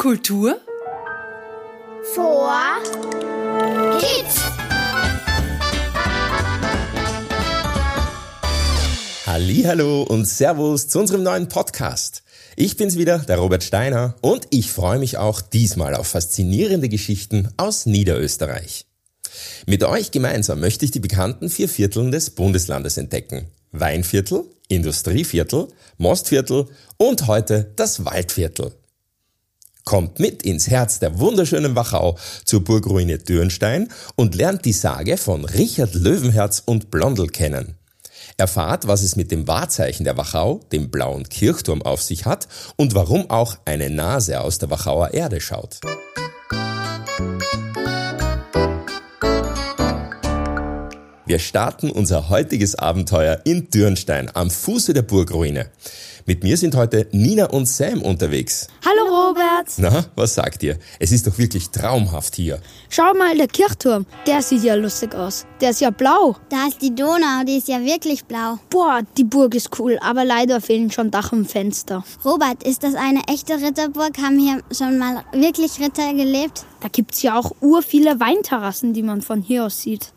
Kultur vor Kids. Hallo und Servus zu unserem neuen Podcast. Ich bin's wieder, der Robert Steiner, und ich freue mich auch diesmal auf faszinierende Geschichten aus Niederösterreich. Mit euch gemeinsam möchte ich die bekannten vier Vierteln des Bundeslandes entdecken. Weinviertel, Industrieviertel, Mostviertel und heute das Waldviertel. Kommt mit ins Herz der wunderschönen Wachau zur Burgruine Dürnstein und lernt die Sage von Richard Löwenherz und Blondel kennen. Erfahrt, was es mit dem Wahrzeichen der Wachau, dem blauen Kirchturm, auf sich hat und warum auch eine Nase aus der Wachauer Erde schaut. Wir starten unser heutiges Abenteuer in Dürnstein am Fuße der Burgruine. Mit mir sind heute Nina und Sam unterwegs. Hallo Robert. Na, was sagt ihr? Es ist doch wirklich traumhaft hier. Schau mal, der Kirchturm, der sieht ja lustig aus. Der ist ja blau. Da ist die Donau, die ist ja wirklich blau. Boah, die Burg ist cool, aber leider fehlen schon Dach und Fenster. Robert, ist das eine echte Ritterburg? Haben hier schon mal wirklich Ritter gelebt? Da gibt's ja auch ur viele Weinterrassen, die man von hier aus sieht.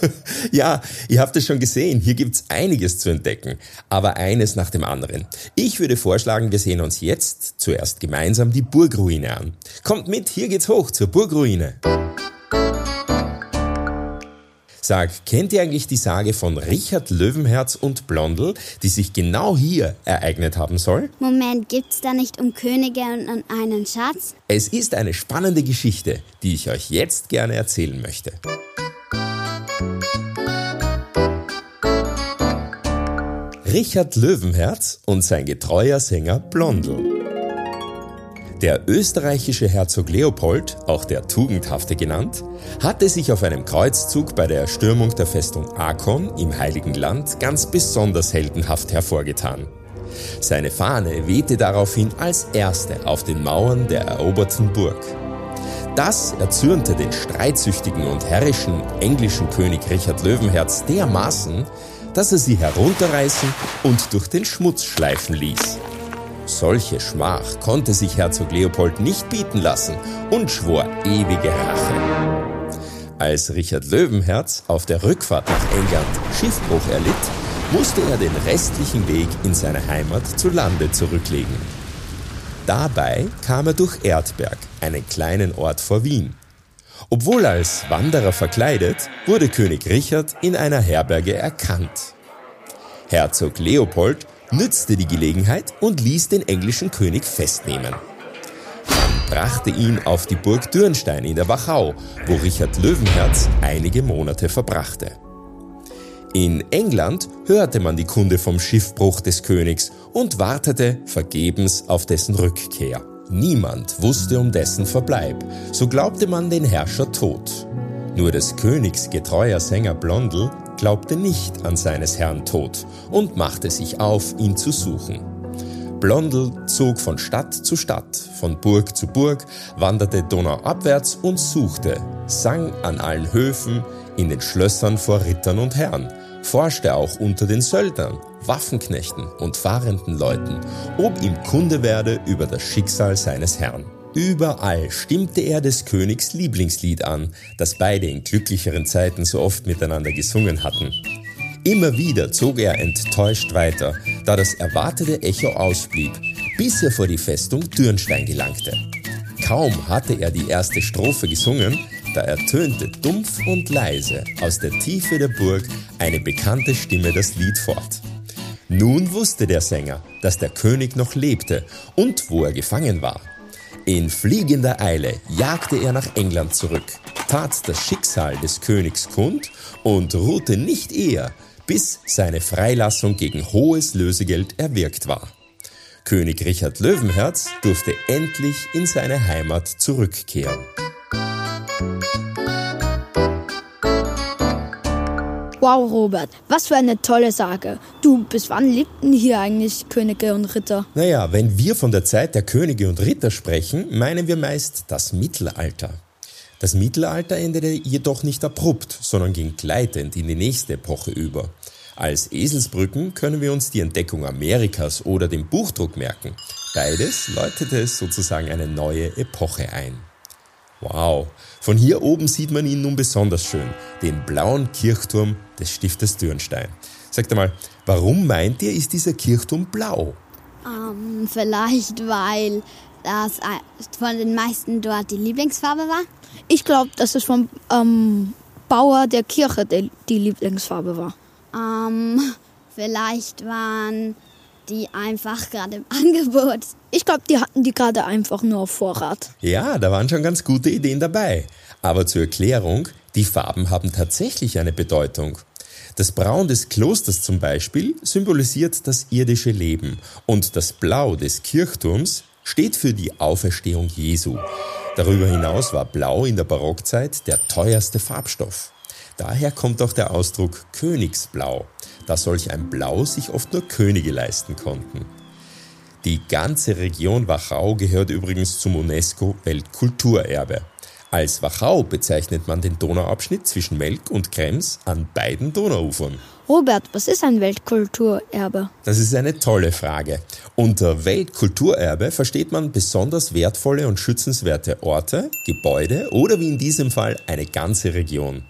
ja, ihr habt es schon gesehen, hier gibt's einiges zu entdecken, aber eines nach dem anderen. Ich würde vorschlagen, wir sehen uns jetzt zuerst gemeinsam die Burgruine an. Kommt mit, hier geht's hoch zur Burgruine. Sag, kennt ihr eigentlich die Sage von Richard Löwenherz und Blondel, die sich genau hier ereignet haben soll? Moment, gibt's da nicht um Könige und einen Schatz? Es ist eine spannende Geschichte, die ich euch jetzt gerne erzählen möchte. Richard Löwenherz und sein getreuer Sänger Blondel. Der österreichische Herzog Leopold, auch der Tugendhafte genannt, hatte sich auf einem Kreuzzug bei der Erstürmung der Festung Akon im Heiligen Land ganz besonders heldenhaft hervorgetan. Seine Fahne wehte daraufhin als erste auf den Mauern der eroberten Burg. Das erzürnte den streitsüchtigen und herrischen englischen König Richard Löwenherz dermaßen, dass er sie herunterreißen und durch den Schmutz schleifen ließ. Solche Schmach konnte sich Herzog Leopold nicht bieten lassen und schwor ewige Rache. Als Richard Löwenherz auf der Rückfahrt nach England Schiffbruch erlitt, musste er den restlichen Weg in seine Heimat zu Lande zurücklegen. Dabei kam er durch Erdberg, einen kleinen Ort vor Wien. Obwohl als Wanderer verkleidet, wurde König Richard in einer Herberge erkannt. Herzog Leopold nützte die Gelegenheit und ließ den englischen König festnehmen. Man brachte ihn auf die Burg Dürnstein in der Wachau, wo Richard Löwenherz einige Monate verbrachte. In England hörte man die Kunde vom Schiffbruch des Königs und wartete vergebens auf dessen Rückkehr. Niemand wusste um dessen Verbleib, so glaubte man den Herrscher tot. Nur des Königs getreuer Sänger Blondel glaubte nicht an seines Herrn Tod und machte sich auf, ihn zu suchen. Blondel zog von Stadt zu Stadt, von Burg zu Burg, wanderte donauabwärts und suchte, sang an allen Höfen, in den Schlössern vor Rittern und Herren, forschte auch unter den Söldnern, Waffenknechten und fahrenden Leuten, ob ihm Kunde werde über das Schicksal seines Herrn. Überall stimmte er des Königs Lieblingslied an, das beide in glücklicheren Zeiten so oft miteinander gesungen hatten. Immer wieder zog er enttäuscht weiter, da das erwartete Echo ausblieb, bis er vor die Festung Dürnstein gelangte. Kaum hatte er die erste Strophe gesungen, da ertönte dumpf und leise aus der Tiefe der Burg eine bekannte Stimme das Lied fort. Nun wusste der Sänger, dass der König noch lebte und wo er gefangen war. In fliegender Eile jagte er nach England zurück, tat das Schicksal des Königs kund und ruhte nicht eher, bis seine Freilassung gegen hohes Lösegeld erwirkt war. König Richard Löwenherz durfte endlich in seine Heimat zurückkehren. Wow, Robert, was für eine tolle Sage. Du, bis wann lebten hier eigentlich Könige und Ritter? Naja, wenn wir von der Zeit der Könige und Ritter sprechen, meinen wir meist das Mittelalter. Das Mittelalter endete jedoch nicht abrupt, sondern ging gleitend in die nächste Epoche über. Als Eselsbrücken können wir uns die Entdeckung Amerikas oder den Buchdruck merken. Beides läutete sozusagen eine neue Epoche ein. Wow, von hier oben sieht man ihn nun besonders schön, den blauen Kirchturm des Stiftes Dürnstein. Sagt einmal, warum meint ihr, ist dieser Kirchturm blau? Ähm, vielleicht, weil das von den meisten dort die Lieblingsfarbe war? Ich glaube, dass es vom ähm, Bauer der Kirche die, die Lieblingsfarbe war. Ähm, vielleicht waren die einfach gerade im Angebot. Ich glaube, die hatten die gerade einfach nur auf Vorrat. Ja, da waren schon ganz gute Ideen dabei. Aber zur Erklärung, die Farben haben tatsächlich eine Bedeutung. Das Braun des Klosters zum Beispiel symbolisiert das irdische Leben und das Blau des Kirchturms steht für die Auferstehung Jesu. Darüber hinaus war Blau in der Barockzeit der teuerste Farbstoff. Daher kommt auch der Ausdruck Königsblau, da solch ein Blau sich oft nur Könige leisten konnten. Die ganze Region Wachau gehört übrigens zum UNESCO Weltkulturerbe. Als Wachau bezeichnet man den Donauabschnitt zwischen Melk und Krems an beiden Donauufern. Robert, was ist ein Weltkulturerbe? Das ist eine tolle Frage. Unter Weltkulturerbe versteht man besonders wertvolle und schützenswerte Orte, Gebäude oder wie in diesem Fall eine ganze Region.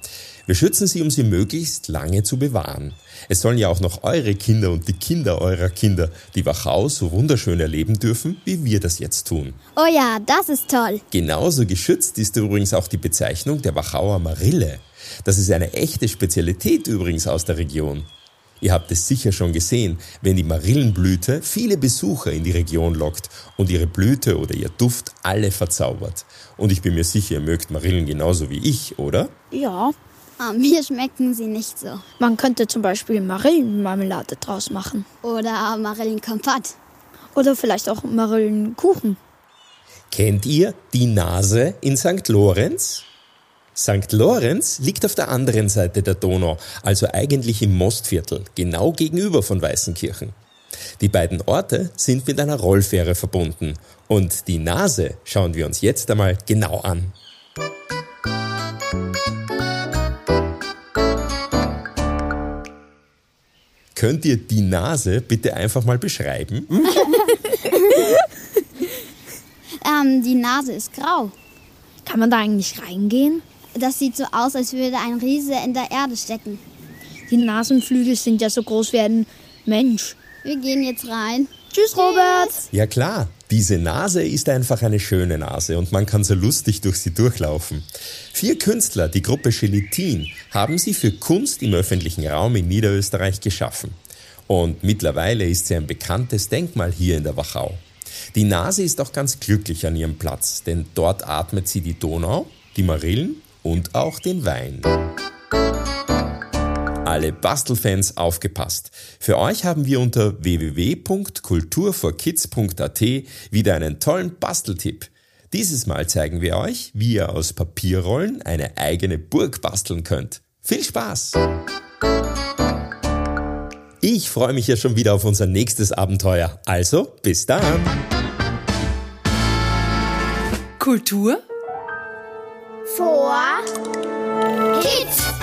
Wir schützen sie, um sie möglichst lange zu bewahren. Es sollen ja auch noch eure Kinder und die Kinder eurer Kinder die Wachau so wunderschön erleben dürfen, wie wir das jetzt tun. Oh ja, das ist toll. Genauso geschützt ist übrigens auch die Bezeichnung der Wachauer Marille. Das ist eine echte Spezialität übrigens aus der Region. Ihr habt es sicher schon gesehen, wenn die Marillenblüte viele Besucher in die Region lockt und ihre Blüte oder ihr Duft alle verzaubert. Und ich bin mir sicher, ihr mögt Marillen genauso wie ich, oder? Ja. Ah, mir schmecken sie nicht so. Man könnte zum Beispiel Marillenmarmelade draus machen. Oder Marillenkompott. Oder vielleicht auch Marillenkuchen. Kennt ihr die Nase in St. Lorenz? St. Lorenz liegt auf der anderen Seite der Donau, also eigentlich im Mostviertel, genau gegenüber von Weißenkirchen. Die beiden Orte sind mit einer Rollfähre verbunden und die Nase schauen wir uns jetzt einmal genau an. Könnt ihr die Nase bitte einfach mal beschreiben? ähm, die Nase ist grau. Kann man da eigentlich reingehen? Das sieht so aus, als würde ein Riese in der Erde stecken. Die Nasenflügel sind ja so groß wie ein Mensch. Wir gehen jetzt rein. Tschüss, Robert. Ja klar, diese Nase ist einfach eine schöne Nase und man kann so lustig durch sie durchlaufen. Vier Künstler, die Gruppe Gelatin, haben sie für Kunst im öffentlichen Raum in Niederösterreich geschaffen. Und mittlerweile ist sie ein bekanntes Denkmal hier in der Wachau. Die Nase ist auch ganz glücklich an ihrem Platz, denn dort atmet sie die Donau, die Marillen und auch den Wein. Alle Bastelfans aufgepasst. Für euch haben wir unter www.kulturforkids.at wieder einen tollen Basteltipp. Dieses Mal zeigen wir euch, wie ihr aus Papierrollen eine eigene Burg basteln könnt. Viel Spaß! Ich freue mich ja schon wieder auf unser nächstes Abenteuer. Also, bis dann! Kultur vor Kids.